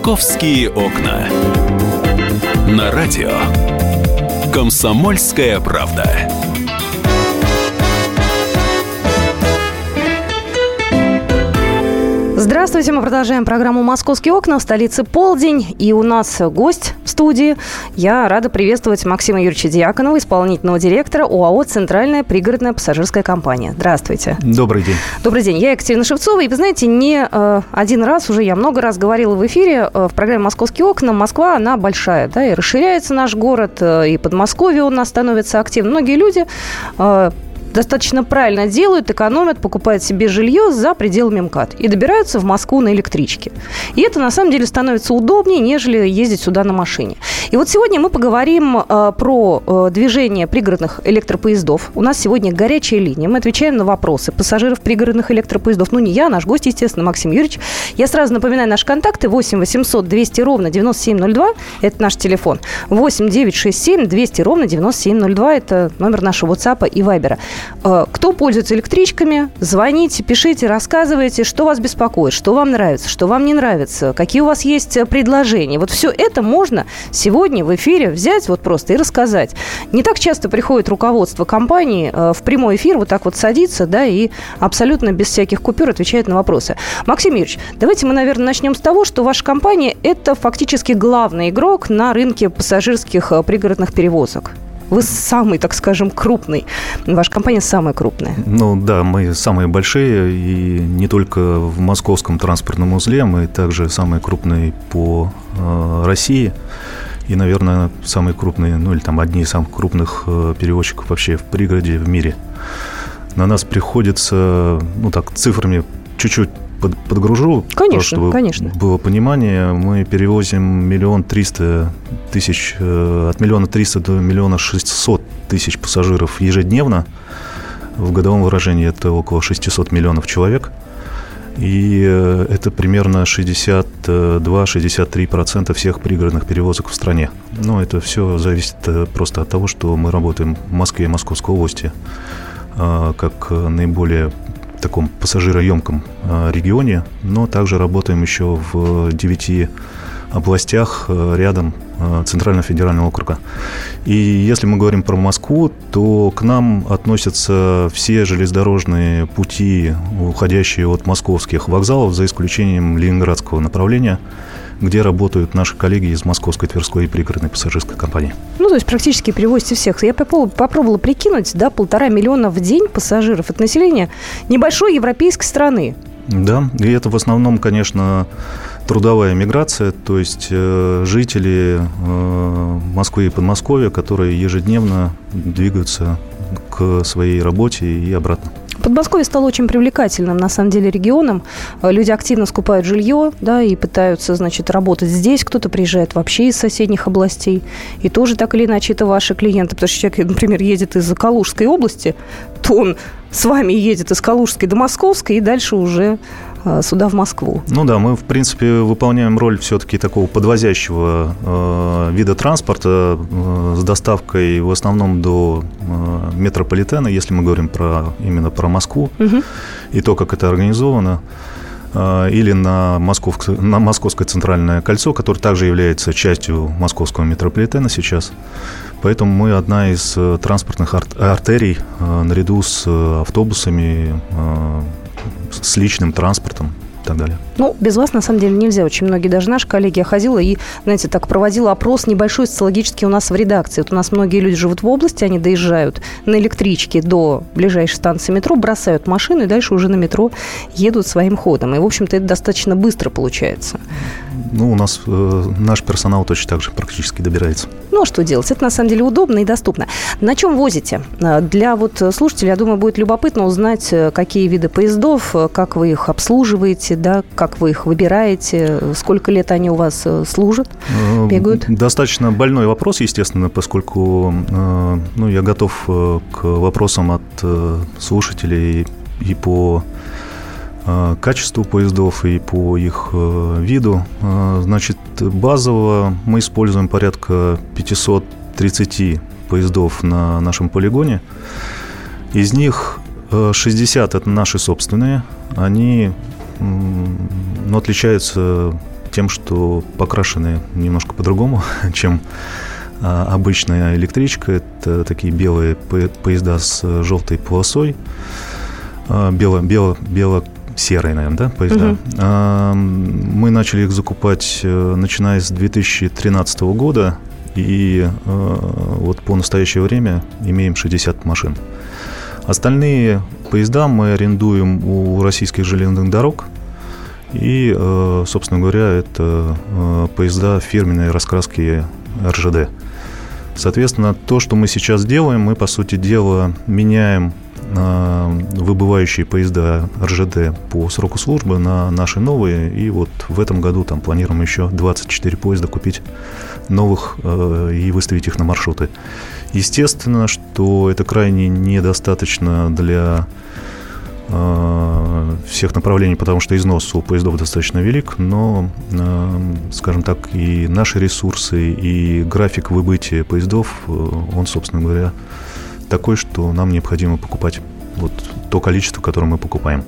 «Московские окна». На радио «Комсомольская правда». Здравствуйте, мы продолжаем программу «Московские окна» в столице полдень. И у нас гость студии. Я рада приветствовать Максима Юрьевича Дьяконова, исполнительного директора ОАО «Центральная пригородная пассажирская компания». Здравствуйте. Добрый день. Добрый день. Я Екатерина Шевцова. И вы знаете, не э, один раз уже, я много раз говорила в эфире э, в программе «Московские окна». Москва, она большая, да, и расширяется наш город, э, и Подмосковье у нас становится активным. Многие люди э, достаточно правильно делают, экономят, покупают себе жилье за пределами МКАД и добираются в Москву на электричке. И это на самом деле становится удобнее, нежели ездить сюда на машине. И вот сегодня мы поговорим э, про э, движение пригородных электропоездов. У нас сегодня горячая линия. Мы отвечаем на вопросы пассажиров пригородных электропоездов. Ну, не я, наш гость, естественно, Максим Юрьевич. Я сразу напоминаю наши контакты. 8 800 200 ровно 9702. Это наш телефон. 8 967 200 ровно 9702. Это номер нашего WhatsApp и Viber. Э, кто пользуется электричками, звоните, пишите, рассказывайте, что вас беспокоит, что вам нравится, что вам не нравится, какие у вас есть э, предложения. Вот все это можно сегодня в эфире взять вот просто и рассказать. Не так часто приходит руководство компании э, в прямой эфир вот так вот садится, да, и абсолютно без всяких купюр отвечает на вопросы. Максим Юрьевич, давайте мы, наверное, начнем с того, что ваша компания – это фактически главный игрок на рынке пассажирских пригородных перевозок. Вы самый, так скажем, крупный. Ваша компания самая крупная. Ну да, мы самые большие, и не только в московском транспортном узле, мы также самые крупные по э, России. И, наверное, самые крупные, ну или там одни из самых крупных э, перевозчиков вообще в пригороде в мире. На нас приходится, ну так, цифрами чуть-чуть под, подгружу, конечно, чтобы конечно. было понимание. Мы перевозим миллион триста тысяч, э, от миллиона триста до миллиона шестьсот тысяч пассажиров ежедневно. В годовом выражении это около 600 миллионов человек. И э, это примерно 62-63% всех пригородных перевозок в стране. Но это все зависит э, просто от того, что мы работаем в Москве и Московской области как наиболее таком пассажироемком а, регионе, но также работаем еще в девяти областях а, рядом а, Центрального федерального округа. И если мы говорим про Москву, то к нам относятся все железнодорожные пути, уходящие от московских вокзалов, за исключением ленинградского направления – где работают наши коллеги из Московской, Тверской и пригородной пассажирской компании. Ну, то есть практически перевозите всех. Я попробовала прикинуть, да, полтора миллиона в день пассажиров. Это население небольшой европейской страны. Да, и это в основном, конечно, трудовая миграция, то есть э, жители э, Москвы и Подмосковья, которые ежедневно двигаются к своей работе и обратно. Подмосковье стало очень привлекательным, на самом деле, регионом. Э, люди активно скупают жилье, да, и пытаются, значит, работать здесь. Кто-то приезжает вообще из соседних областей. И тоже так или иначе это ваши клиенты. Потому что человек, например, едет из Калужской области, то он с вами едет из Калужской до Московской и дальше уже сюда, в Москву. Ну да, мы, в принципе, выполняем роль все-таки такого подвозящего э, вида транспорта э, с доставкой в основном до э, метрополитена, если мы говорим про, именно про Москву, угу. и то, как это организовано э, или на, Москов, на Московское центральное кольцо, которое также является частью московского метрополитена сейчас. Поэтому мы одна из э, транспортных артерий наряду с автобусами, с личным транспортом и так далее. Ну, без вас, на самом деле, нельзя. Очень многие, даже наши коллеги, я ходила и, знаете, так проводила опрос небольшой социологический у нас в редакции. Вот у нас многие люди живут в области, они доезжают на электричке до ближайшей станции метро, бросают машину и дальше уже на метро едут своим ходом. И, в общем-то, это достаточно быстро получается. Ну, у нас э, наш персонал точно так же практически добирается. Ну, а что делать? Это, на самом деле, удобно и доступно. На чем возите? Э, для вот слушателей, я думаю, будет любопытно узнать, э, какие виды поездов, э, как вы их обслуживаете, да, как вы их выбираете, сколько лет они у вас служат, бегают? Достаточно больной вопрос, естественно, поскольку ну, я готов к вопросам от слушателей и по Э, качеству поездов и по их э, виду. Э, значит, базово мы используем порядка 530 поездов на нашем полигоне. Из них 60 это наши собственные. Они ну, отличаются тем, что покрашены немножко по-другому, чем а, обычная электричка. Это такие белые поезда с желтой полосой. А, бело, бело, бело серые, наверное, да, поезда. Угу. Мы начали их закупать, э, начиная с 2013 года, и э, вот по настоящее время имеем 60 машин. Остальные поезда мы арендуем у российских железных дорог. И, э, собственно говоря, это поезда фирменной раскраски РЖД. Соответственно, то, что мы сейчас делаем, мы, по сути дела, меняем выбывающие поезда РЖД по сроку службы на наши новые. И вот в этом году там планируем еще 24 поезда купить новых э, и выставить их на маршруты. Естественно, что это крайне недостаточно для э, всех направлений, потому что износ у поездов достаточно велик, но, э, скажем так, и наши ресурсы, и график выбытия поездов, он, собственно говоря, такой, что нам необходимо покупать вот то количество, которое мы покупаем.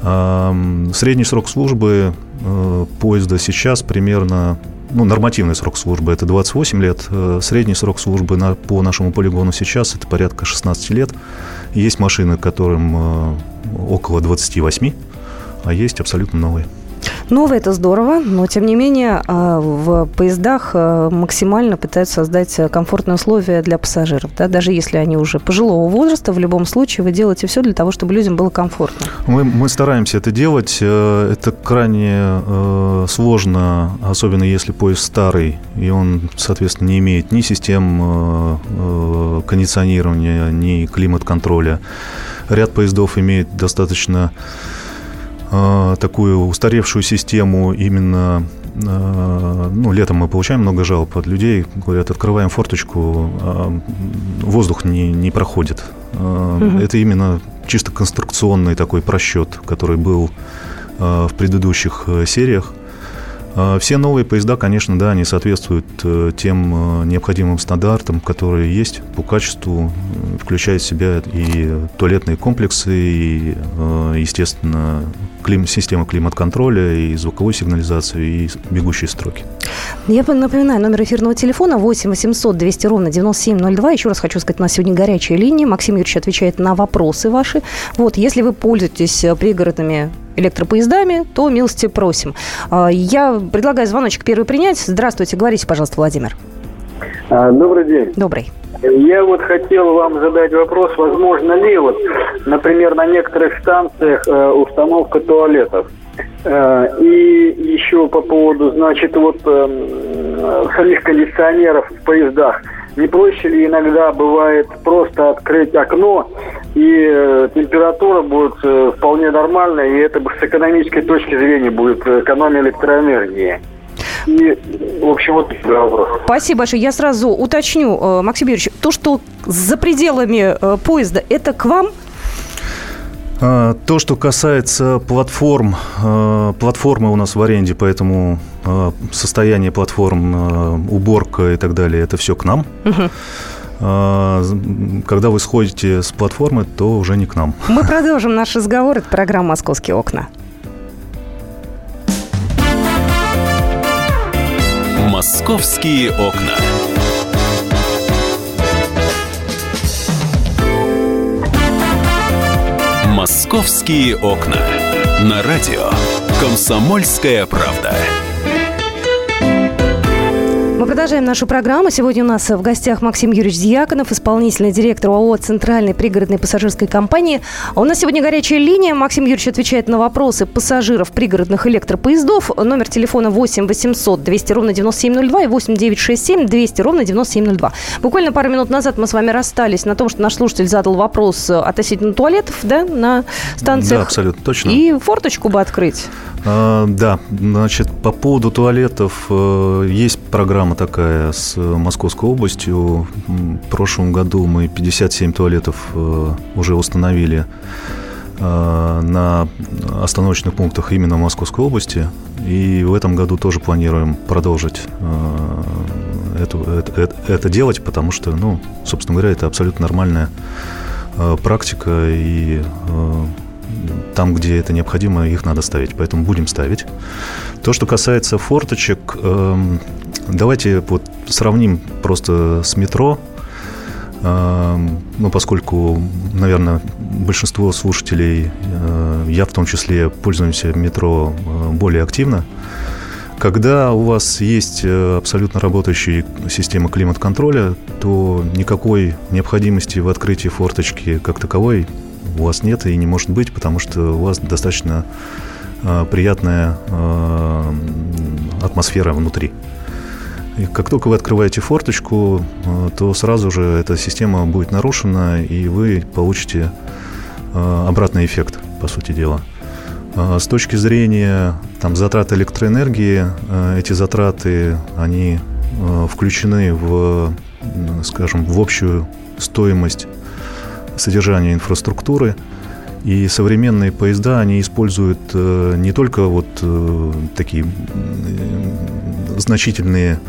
Средний срок службы э, поезда сейчас примерно, ну, нормативный срок службы это 28 лет, э, средний срок службы на, по нашему полигону сейчас это порядка 16 лет. Есть машины, которым э, около 28, а есть абсолютно новые. Новое – это здорово, но, тем не менее, а, в поездах а, максимально пытаются создать комфортные условия для пассажиров. Да? Даже если они уже пожилого возраста, в любом случае вы делаете все для того, чтобы людям было комфортно. Мы, мы стараемся это делать. Э, это крайне э, сложно, особенно если поезд старый, и он, соответственно, не имеет ни систем э, кондиционирования, ни климат-контроля. Ряд поездов имеет достаточно такую устаревшую систему именно э, ну, летом мы получаем много жалоб от людей, говорят, открываем форточку, а воздух не, не проходит. Угу. Это именно чисто конструкционный такой просчет, который был в предыдущих сериях. А, все новые поезда, конечно, да, они соответствуют э, тем э, необходимым стандартам, которые есть по качеству, включая в себя и туалетные комплексы, и, э, естественно, клим, система климат-контроля, и звуковой сигнализации, и бегущие строки. Я напоминаю, номер эфирного телефона 8 800 200 ровно 9702. Еще раз хочу сказать, у нас сегодня горячая линия. Максим Юрьевич отвечает на вопросы ваши. Вот, если вы пользуетесь пригородными электропоездами, то милости просим. А, я предлагаю звоночек первый принять. Здравствуйте, говорите, пожалуйста, Владимир. А, добрый день. Добрый. Я вот хотел вам задать вопрос, возможно ли вот, например, на некоторых станциях э, установка туалетов. Э, и еще по поводу, значит, вот э, самих кондиционеров в поездах. Не проще ли иногда бывает просто открыть окно, и э, температура будет э, вполне нормальная, и это с экономической точки зрения будет экономия электроэнергии? И, в общем, вот вопрос. Спасибо большое. Я сразу уточню, э, Максим Юрьевич, то, что за пределами э, поезда, это к вам а, то, что касается платформ, а, платформы у нас в аренде, поэтому а, состояние платформ, уборка и так далее, это все к нам. Угу. Когда вы сходите с платформы, то уже не к нам. Мы продолжим наш разговор. Это программа «Московские окна». «Московские окна». «Московские окна». На радио «Комсомольская правда». Продолжаем нашу программу. Сегодня у нас в гостях Максим Юрьевич Дьяконов, исполнительный директор ООО «Центральной пригородной пассажирской компании». А у нас сегодня горячая линия. Максим Юрьевич отвечает на вопросы пассажиров пригородных электропоездов. Номер телефона 8 800 200 ровно 9702 и 8 967 200 ровно 9702. Буквально пару минут назад мы с вами расстались на том, что наш слушатель задал вопрос относительно туалетов да, на станциях. Да, абсолютно точно. И форточку бы открыть. А, да, значит, по поводу туалетов э, есть программа такая с Московской областью. В прошлом году мы 57 туалетов э, уже установили э, на остановочных пунктах именно в Московской области. И в этом году тоже планируем продолжить это, это, это делать, потому что, ну, собственно говоря, это абсолютно нормальная практика и там, где это необходимо, их надо ставить. Поэтому будем ставить. То, что касается форточек, эм, давайте вот сравним просто с метро. Эм, ну, поскольку, наверное, большинство слушателей, э, я в том числе, пользуемся метро э, более активно. Когда у вас есть э, абсолютно работающая система климат-контроля, то никакой необходимости в открытии форточки как таковой у вас нет и не может быть, потому что у вас достаточно э, приятная э, атмосфера внутри. И как только вы открываете форточку, то сразу же эта система будет нарушена, и вы получите обратный эффект, по сути дела. С точки зрения там, затрат электроэнергии, эти затраты, они включены в, скажем, в общую стоимость содержания инфраструктуры. И современные поезда, они используют э, не только вот э, такие э, значительные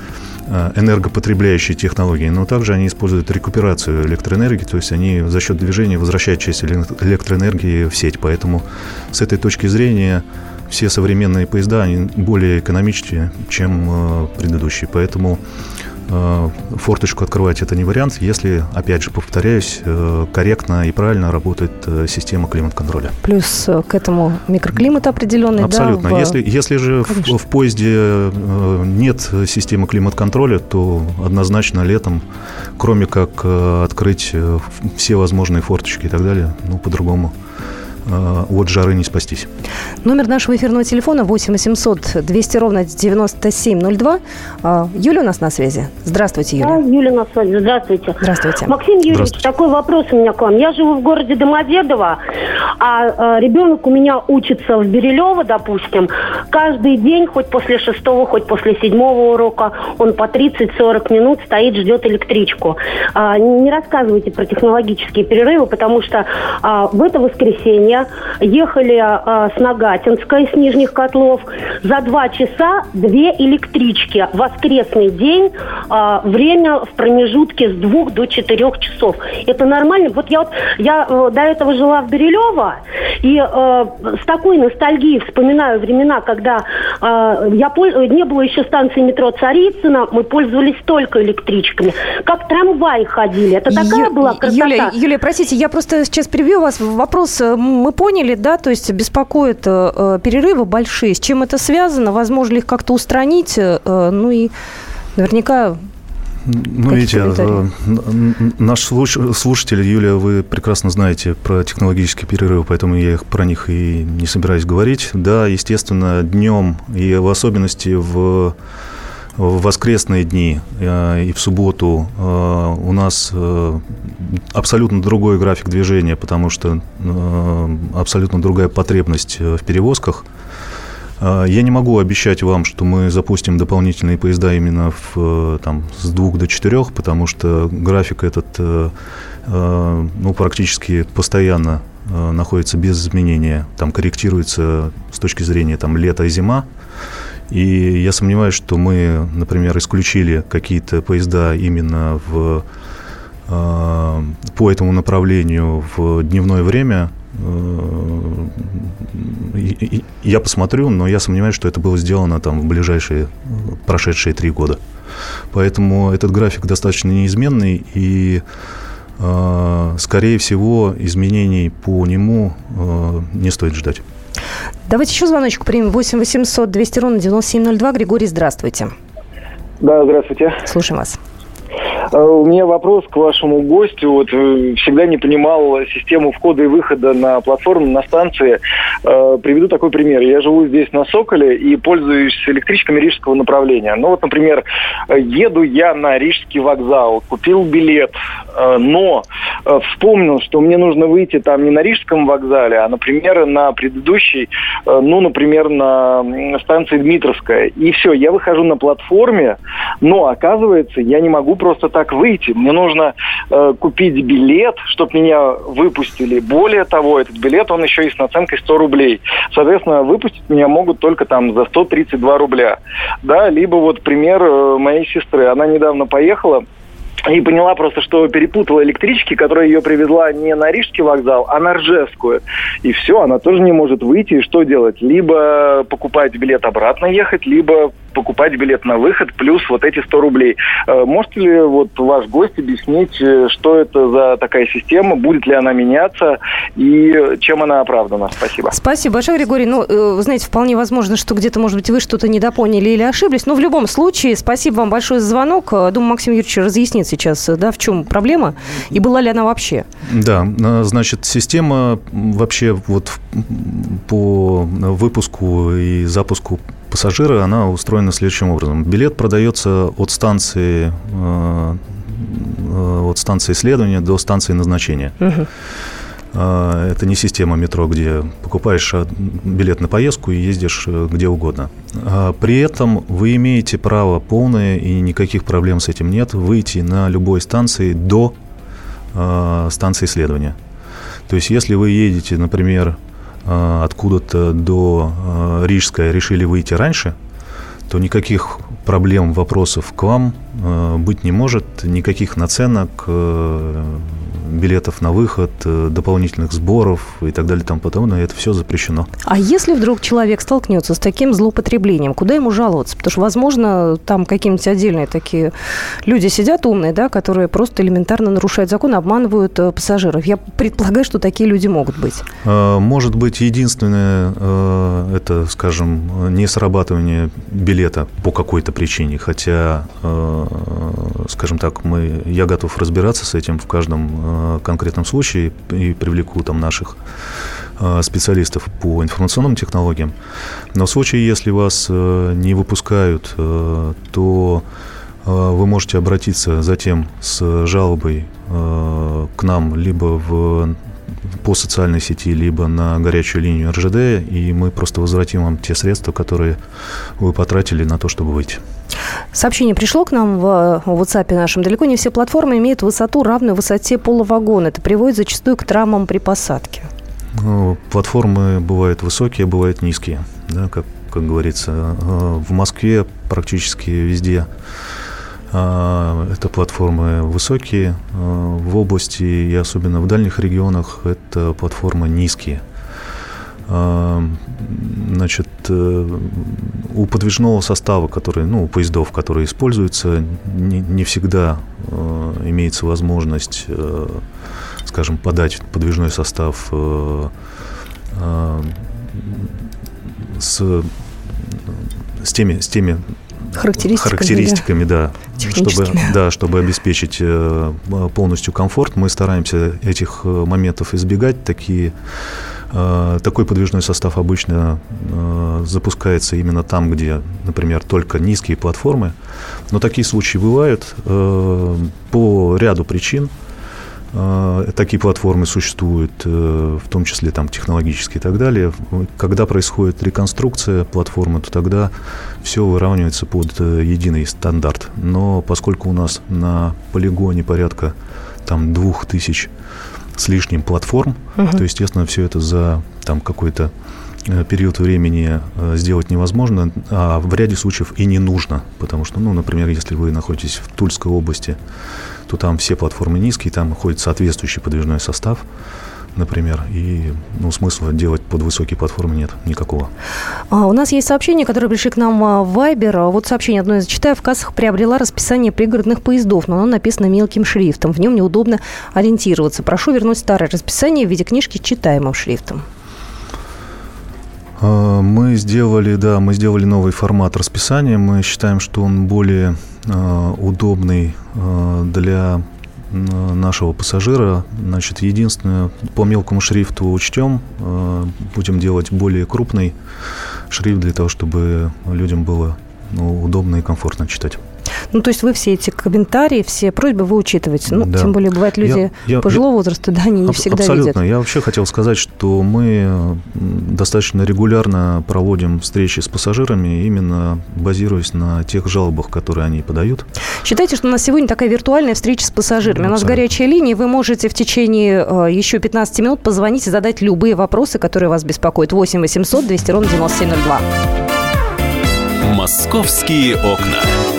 э, энергопотребляющие технологии, но также они используют рекуперацию электроэнергии, то есть они за счет движения возвращают часть электроэнергии в сеть. Поэтому с этой точки зрения все современные поезда, они более экономичнее, чем э, предыдущие. Поэтому форточку открывать это не вариант, если, опять же, повторяюсь, э, корректно и правильно работает э, система климат-контроля. Плюс к этому микроклимат определенный, Абсолютно. Да, в... Если, если же в, в поезде нет системы климат-контроля, то однозначно летом, кроме как открыть все возможные форточки и так далее, ну, по-другому Э, от жары не спастись. Номер нашего эфирного телефона 8 800 200 ровно 9702. А, Юля у нас на связи. Здравствуйте, Юля. Да, Юля на связи. Здравствуйте. Здравствуйте. Максим Юрьевич, Здравствуйте. такой вопрос у меня к вам. Я живу в городе Домодедово, а, а ребенок у меня учится в Берилево, допустим. Каждый день, хоть после шестого, хоть после седьмого урока, он по 30-40 минут стоит, ждет электричку. А, не рассказывайте про технологические перерывы, потому что в это воскресенье ехали а, с Нагатинской, с Нижних Котлов. За два часа две электрички. Воскресный день, а, время в промежутке с двух до четырех часов. Это нормально? Вот я вот я э, до этого жила в Бирюлево, и э, с такой ностальгией вспоминаю времена, когда э, я не было еще станции метро Царицына, мы пользовались только электричками. Как трамвай ходили. Это такая Ю- была красота. Юлия, Юлия, простите, я просто сейчас перебью вас. Вопрос э, мы поняли, да, то есть беспокоят э, перерывы большие. С чем это связано? Возможно ли их как-то устранить? Э, ну и наверняка ну, видите, э, наш слушатель, Юлия, вы прекрасно знаете про технологические перерывы, поэтому я их, про них и не собираюсь говорить. Да, естественно, днем и в особенности в в воскресные дни э, и в субботу э, у нас э, абсолютно другой график движения, потому что абсолютно другая потребность в перевозках. Я не могу обещать вам, что мы запустим дополнительные поезда именно в, там, с двух до четырех, потому что график этот ну, практически постоянно находится без изменения. Там корректируется с точки зрения там, лета и зима. И я сомневаюсь, что мы, например, исключили какие-то поезда именно в, э, по этому направлению в дневное время. Э, я посмотрю, но я сомневаюсь, что это было сделано там в ближайшие прошедшие три года. Поэтому этот график достаточно неизменный, и, э, скорее всего, изменений по нему не стоит ждать. Давайте еще звоночку примем. 8 800 200 ровно 9702. Григорий, здравствуйте. Да, здравствуйте. Слушаем вас. А, у меня вопрос к вашему гостю. Вот э, всегда не понимал систему входа и выхода на платформу, на станции. А, приведу такой пример. Я живу здесь на Соколе и пользуюсь электричками рижского направления. Ну вот, например, еду я на Рижский вокзал, купил билет, а, но вспомнил, что мне нужно выйти там не на Рижском вокзале, а, например, на предыдущей, ну, например, на станции Дмитровская. И все, я выхожу на платформе, но, оказывается, я не могу просто так так выйти. Мне нужно э, купить билет, чтобы меня выпустили. Более того, этот билет, он еще и с наценкой 100 рублей. Соответственно, выпустить меня могут только там за 132 рубля. Да, либо вот пример э, моей сестры. Она недавно поехала и поняла просто, что перепутала электрички, которая ее привезла не на Рижский вокзал, а на Ржевскую. И все, она тоже не может выйти. И что делать? Либо покупать билет обратно ехать, либо покупать билет на выход плюс вот эти 100 рублей. Э, можете ли вот ваш гость объяснить, э, что это за такая система, будет ли она меняться и чем она оправдана? Спасибо. Спасибо большое, Григорий. Ну, э, вы знаете, вполне возможно, что где-то, может быть, вы что-то недопоняли или ошиблись. Но в любом случае, спасибо вам большое за звонок. Думаю, Максим Юрьевич разъяснит сейчас, да, в чем проблема и была ли она вообще. Да, значит, система вообще вот по выпуску и запуску пассажира, она устроена следующим образом. Билет продается от станции, э, от станции исследования до станции назначения. Угу. Это не система метро, где покупаешь билет на поездку и ездишь э, где угодно. А при этом вы имеете право полное, и никаких проблем с этим нет, выйти на любой станции до станции исследования. То есть, если вы едете, например, Э, откуда-то до э, Рижская решили выйти раньше, то никаких проблем, вопросов к вам э, быть не может, никаких наценок, билетов на выход, э, дополнительных сборов и так далее и тому подобное, это все запрещено. А если вдруг человек столкнется с таким злоупотреблением, куда ему жаловаться? Потому что, возможно, там какие-нибудь отдельные такие люди сидят умные, да, которые просто элементарно нарушают закон, обманывают э, пассажиров. Я предполагаю, что такие люди могут быть. Э, может быть, единственное, это, скажем, не срабатывание билета по какой-то причине, хотя, скажем так, мы, я готов разбираться с этим в каждом конкретном случае и привлеку там наших э, специалистов по информационным технологиям. Но в случае, если вас э, не выпускают, то вы можете обратиться затем с жалобой к нам либо в по социальной сети, либо на горячую линию РЖД, и мы просто возвратим вам те средства, которые вы потратили на то, чтобы выйти. Сообщение пришло к нам в WhatsApp нашем. Далеко не все платформы имеют высоту, равную высоте полувагона. Это приводит зачастую к травмам при посадке. Ну, платформы бывают высокие, бывают низкие. Да, как, как говорится, э, в Москве практически везде э, это платформы высокие, э, в области и особенно в дальних регионах это платформы низкие. Значит, э, у подвижного состава, который, ну, у поездов, которые используются, не, не всегда э, имеется возможность, э, скажем, подать подвижной состав с, с теми, с теми характеристиками, характеристиками да, чтобы, да, чтобы обеспечить полностью комфорт. Мы стараемся этих моментов избегать. Такие такой подвижной состав обычно э, запускается именно там, где, например, только низкие платформы. Но такие случаи бывают э, по ряду причин. Такие платформы существуют, в том числе там технологические и так далее. Когда происходит реконструкция платформы, то тогда все выравнивается под единый стандарт. Но поскольку у нас на полигоне порядка там двух тысяч с лишним платформ, угу. то, естественно, все это за там какой-то э, период времени э, сделать невозможно, а в ряде случаев и не нужно, потому что, ну, например, если вы находитесь в Тульской области, то там все платформы низкие, там ходит соответствующий подвижной состав, например, и ну, смысла делать под высокие платформы нет никакого. А, у нас есть сообщение, которое пришли к нам а, в Viber. Вот сообщение одно из зачитаю. В кассах приобрела расписание пригородных поездов, но оно написано мелким шрифтом. В нем неудобно ориентироваться. Прошу вернуть старое расписание в виде книжки с читаемым шрифтом. А, мы сделали, да, мы сделали новый формат расписания. Мы считаем, что он более э, удобный э, для нашего пассажира. Значит, единственное, по мелкому шрифту учтем, э, будем делать более крупный шрифт для того, чтобы людям было ну, удобно и комфортно читать. Ну, то есть вы все эти комментарии, все просьбы вы учитываете. Ну, да. тем более бывают люди я, я, пожилого я, возраста, да, они не всегда абсолютно. видят. Я вообще хотел сказать, что мы достаточно регулярно проводим встречи с пассажирами, именно базируясь на тех жалобах, которые они подают. Считайте, что у нас сегодня такая виртуальная встреча с пассажирами. у нас горячая линия, вы можете в течение э, еще 15 минут позвонить и задать любые вопросы, которые вас беспокоят. 8 800 200 ровно 9702. «Московские окна».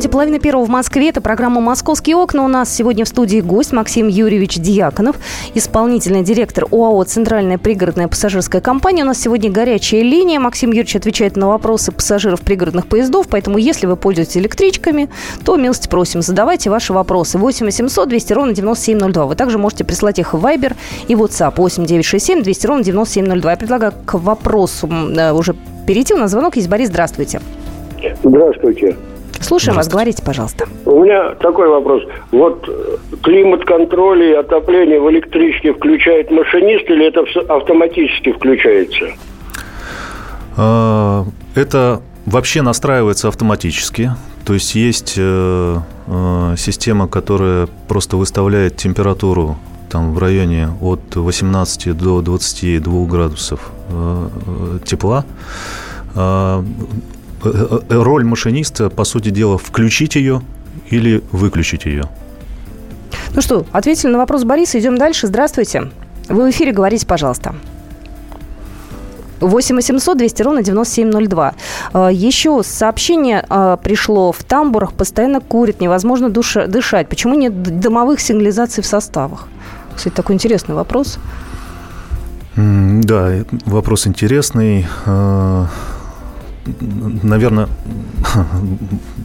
Здравствуйте, половина первого в Москве. Это программа «Московские окна». У нас сегодня в студии гость Максим Юрьевич Дьяконов, исполнительный директор ОАО «Центральная пригородная пассажирская компания». У нас сегодня горячая линия. Максим Юрьевич отвечает на вопросы пассажиров пригородных поездов, поэтому если вы пользуетесь электричками, то милости просим, задавайте ваши вопросы. 8 800 200 ровно 9702. Вы также можете прислать их в Viber и WhatsApp 8 967 200 ровно 9702. Я предлагаю к вопросу э, уже перейти. У нас звонок есть. Борис, здравствуйте. Здравствуйте. Слушаем вас, говорите, пожалуйста. У меня такой вопрос. Вот э, климат-контроль и отопление в электричке включает машинист или это автоматически включается? А, это вообще настраивается автоматически. То есть есть э, э, система, которая просто выставляет температуру там в районе от 18 до 22 градусов тепла. Э, э, роль машиниста, по сути дела, включить ее или выключить ее. Ну что, ответили на вопрос Бориса. Идем дальше. Здравствуйте. Вы в эфире, говорите, пожалуйста. 8 800 200 ровно 9702. Э, еще сообщение пришло. В тамбурах постоянно курят, невозможно душа, дышать. Почему нет дымовых сигнализаций в составах? Кстати, такой интересный вопрос. Да, вопрос интересный наверное...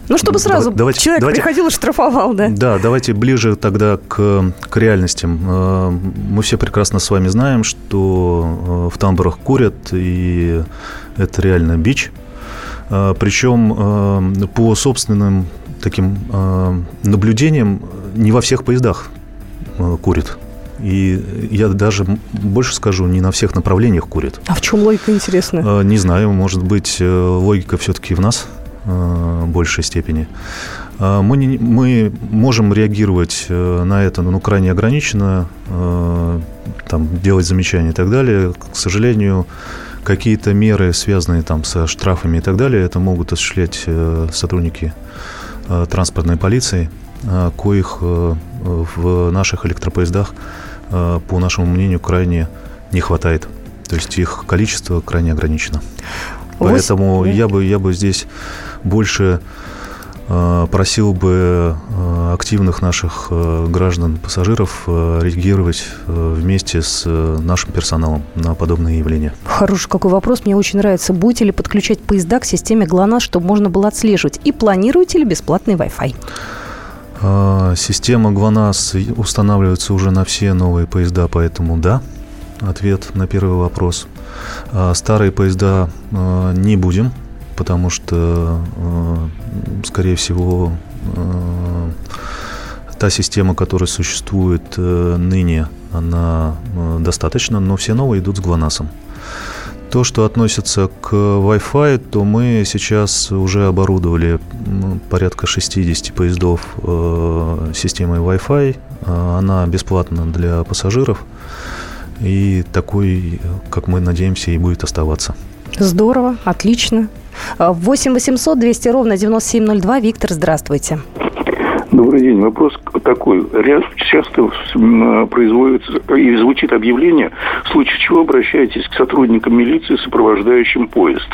Ну, чтобы сразу давайте, человек давайте, приходил и штрафовал, да? Да, давайте ближе тогда к, к реальностям. Э, мы все прекрасно с вами знаем, что э, в тамбурах курят, и это реально бич. Э, Причем по собственным таким наблюдениям не во всех поездах курят. И я даже больше скажу, не на всех направлениях курят. А в чем логика, интересно? Э, не знаю, может быть, э, логика все-таки в нас э, в большей степени. Мы, не, мы можем реагировать на это, ну, крайне ограниченно, там, делать замечания и так далее. К сожалению, какие-то меры, связанные там со штрафами и так далее, это могут осуществлять сотрудники транспортной полиции, коих в наших электропоездах Э, по нашему мнению, крайне не хватает. То есть их количество крайне ограничено. Поэтому я бы, я бы здесь больше э, просил бы э, активных наших граждан, пассажиров реагировать вместе с нашим персоналом на подобные явления. Хороший какой вопрос. Мне очень нравится. Будете ли подключать поезда к системе ГЛОНАСС, чтобы можно было отслеживать? И планируете ли бесплатный Wi-Fi? А, система ГЛОНАСС устанавливается уже на все новые поезда, поэтому да, ответ на первый вопрос. А, старые поезда а, не будем, потому что, скорее всего, та система, которая существует э, ныне, она достаточно, но все новые идут с ГЛОНАССом. То, что относится к Wi-Fi, то мы сейчас уже оборудовали порядка 60 поездов э, системой Wi-Fi. Э, она бесплатна для пассажиров. И такой, как мы надеемся, и будет оставаться. Здорово, отлично. 8 800 200 ровно 9702. Виктор, здравствуйте. Добрый день. Вопрос такой. Часто производится и звучит объявление, в случае чего обращайтесь к сотрудникам милиции, сопровождающим поезд.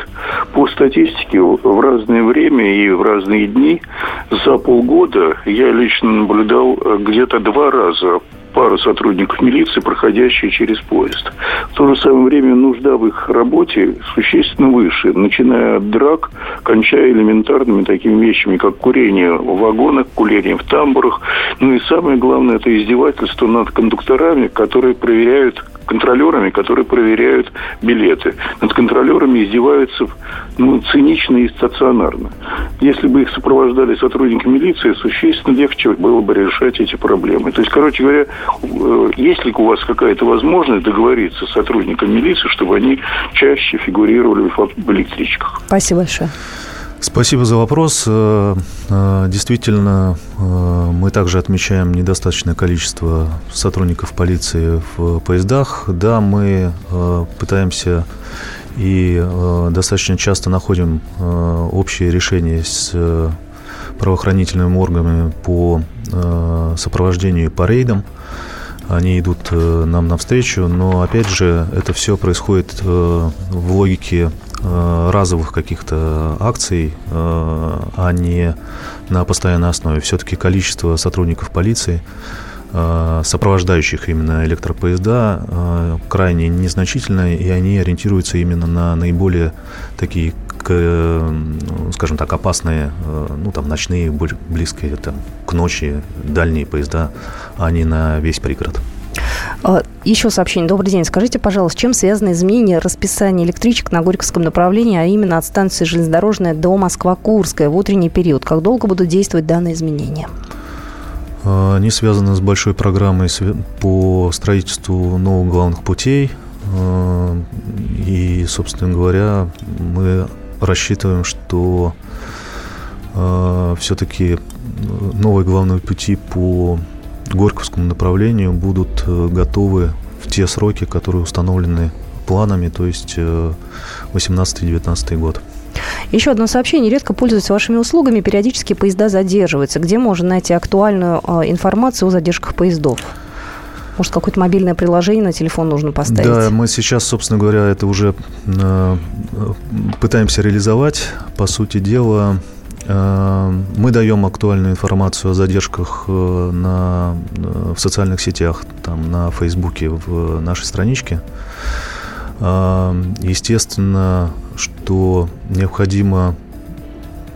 По статистике, в разное время и в разные дни за полгода я лично наблюдал э, где-то два раза пара сотрудников милиции, проходящие через поезд. В то же самое время нужда в их работе существенно выше, начиная от драк, кончая элементарными такими вещами, как курение в вагонах, курение в тамбурах. Ну и самое главное, это издевательство над кондукторами, которые проверяют контролерами, которые проверяют билеты. Над контролерами издеваются ну, цинично и стационарно. Если бы их сопровождали сотрудники милиции, существенно легче было бы решать эти проблемы. То есть, короче говоря, есть ли у вас какая-то возможность договориться с сотрудниками милиции, чтобы они чаще фигурировали в электричках? Спасибо большое. Спасибо за вопрос. Э, э, действительно, э, мы также отмечаем недостаточное количество сотрудников полиции в поездах. Да, мы пытаемся и достаточно часто находим общие решения с правоохранительными органами по сопровождению и по рейдам. они идут нам навстречу, но опять же это все происходит в логике разовых каких-то акций, а не на постоянной основе. Все-таки количество сотрудников полиции Э, сопровождающих именно электропоезда э, крайне незначительное, и они ориентируются именно на наиболее такие, ну, скажем так, опасные, э, ну, там, ночные, близкие там, к ночи, дальние поезда, а не на весь пригород. Еще сообщение. Добрый день. Скажите, пожалуйста, чем связано изменение расписания электричек на Горьковском направлении, а именно от станции железнодорожная до Москва-Курская в утренний период? Как долго будут действовать данные изменения? А, они связаны с большой программой по строительству новых главных путей. А, и, собственно говоря, мы рассчитываем, что а, все-таки новые главные пути по Горьковскому направлению будут э, готовы в те сроки, которые установлены планами, то есть 18-19 э, год. Еще одно сообщение. Редко пользуются вашими услугами. Периодически поезда задерживаются. Где можно найти актуальную информацию о задержках поездов? Может, какое-то мобильное приложение на телефон нужно поставить? Да, мы сейчас, собственно говоря, это уже э, пытаемся реализовать. По сути дела, э, мы даем актуальную информацию о задержках э, на, в социальных сетях, там, на Фейсбуке, в нашей страничке. Естественно, что необходимо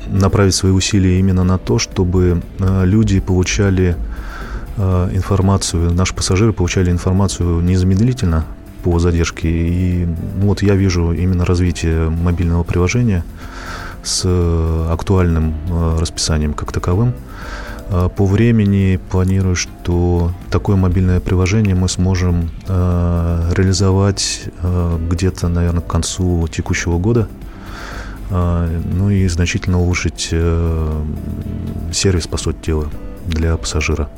направить свои усилия именно на то, чтобы люди получали информацию, наши пассажиры получали информацию незамедлительно по задержке. И вот я вижу именно развитие мобильного приложения с э, актуальным расписанием как таковым. По времени планирую, что такое мобильное приложение мы сможем э, реализовать э, где-то, наверное, к концу текущего года. Э, ну и значительно улучшить э, сервис, по сути дела, для пассажира.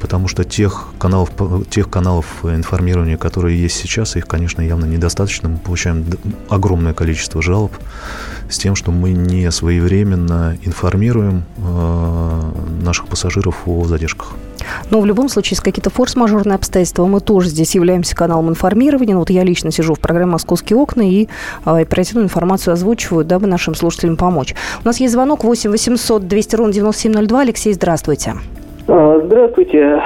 Потому что тех каналов, тех каналов информирования, которые есть сейчас, их, конечно, явно недостаточно. Мы получаем огромное количество жалоб с тем, что мы не своевременно информируем э, наших пассажиров о задержках. Но в любом случае, если какие-то форс-мажорные обстоятельства, мы тоже здесь являемся каналом информирования. Ну, вот я лично сижу в программе «Московские окна» и э, оперативную информацию озвучиваю, дабы нашим слушателям помочь. У нас есть звонок 8 800 200 ровно 9702. Алексей, здравствуйте. А, здравствуйте.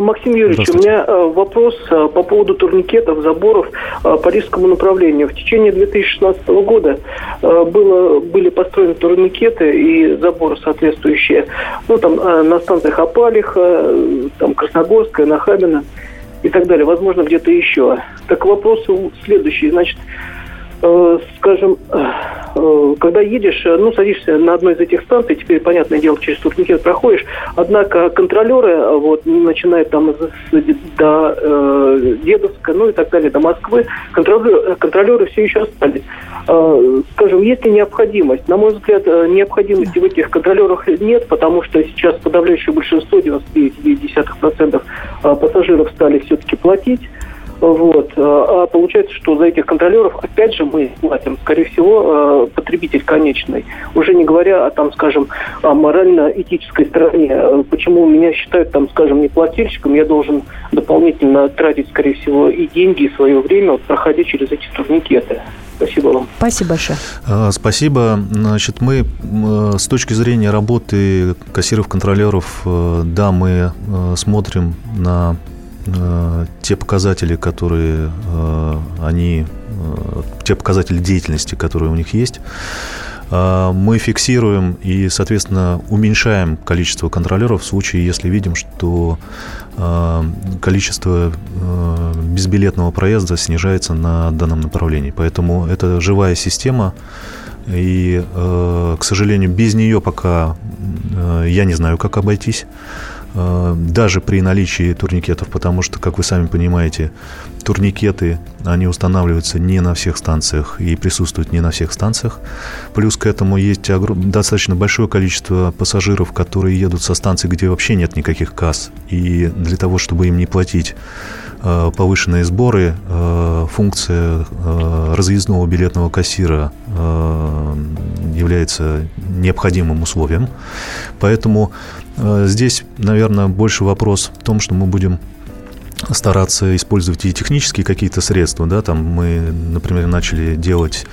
Максим Юрьевич, у меня э, вопрос э, по поводу турникетов, заборов по рижскому направлению. В течение 2016 года было, были построены турникеты и заборы соответствующие ну, там, на станциях Апалиха, там, Красногорская, Нахабина и так далее. Возможно, где-то еще. Так вопрос следующий. Значит, скажем, Э, когда едешь, э, ну, садишься на одной из этих станций, теперь, понятное дело, через турникет проходишь, однако контролеры, э, вот, начиная там до э, Дедовска, ну и так далее, до Москвы, контролеры, контролеры все еще остались. Э, скажем, есть ли необходимость? На мой взгляд, необходимости в этих контролерах нет, потому что сейчас подавляющее большинство, 99,9% пассажиров стали все-таки платить. Вот. А, а получается, что за этих контролеров, опять же, мы платим, скорее всего, а, потребитель конечный. Уже не говоря о, там, скажем, о морально-этической стороне. Почему меня считают, там, скажем, не плательщиком, я должен дополнительно тратить, скорее всего, и деньги, и свое время, вот, проходя через эти турникеты. Спасибо вам. Спасибо большое. А, спасибо. Значит, мы с точки зрения работы кассиров-контролеров, э, да, мы э, смотрим на те показатели, которые э, они, э, те показатели деятельности, которые у них есть, мы фиксируем и, соответственно, уменьшаем количество контролеров в случае, если видим, что количество безбилетного проезда снижается на данном направлении. Поэтому это живая система, и, к сожалению, без нее пока я не знаю, как обойтись. Э, даже при наличии турникетов, потому что, как вы сами понимаете, турникеты, они устанавливаются не на всех станциях и присутствуют не на всех станциях. Плюс к этому есть достаточно большое количество пассажиров, которые едут со станций, где вообще нет никаких касс. И для того, чтобы им не платить э, повышенные сборы, э, функция разъездного билетного кассира является необходимым условием. Поэтому здесь, наверное, больше вопрос в том, что мы будем стараться использовать и технические какие-то средства, да, там мы, например, начали делать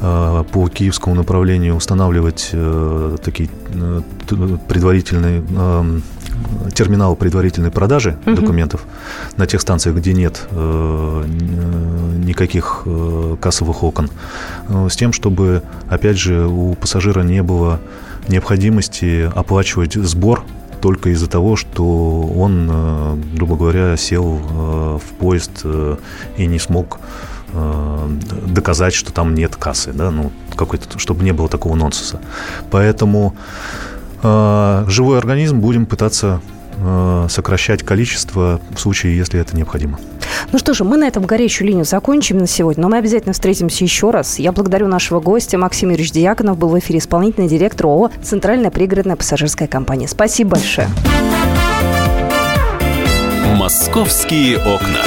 э, по киевскому направлению, устанавливать э, такие э, предварительные э, терминал предварительной продажи uh-huh. документов на тех станциях, где нет э, никаких э, кассовых окон, э, с тем, чтобы, опять же, у пассажира не было необходимости оплачивать сбор только из-за того, что он, э, грубо говоря, сел э, в поезд э, и не смог доказать, что там нет кассы, да, ну, какой-то, чтобы не было такого нонсенса. Поэтому живой организм будем пытаться сокращать количество в случае, если это необходимо. Ну что же, мы на этом горячую линию закончим на сегодня, но мы обязательно встретимся еще раз. Я благодарю нашего гостя. Максим Юрьевич Дьяконов был в эфире исполнительный директор ООО «Центральная пригородная пассажирская компания». Спасибо большое. «Московские окна».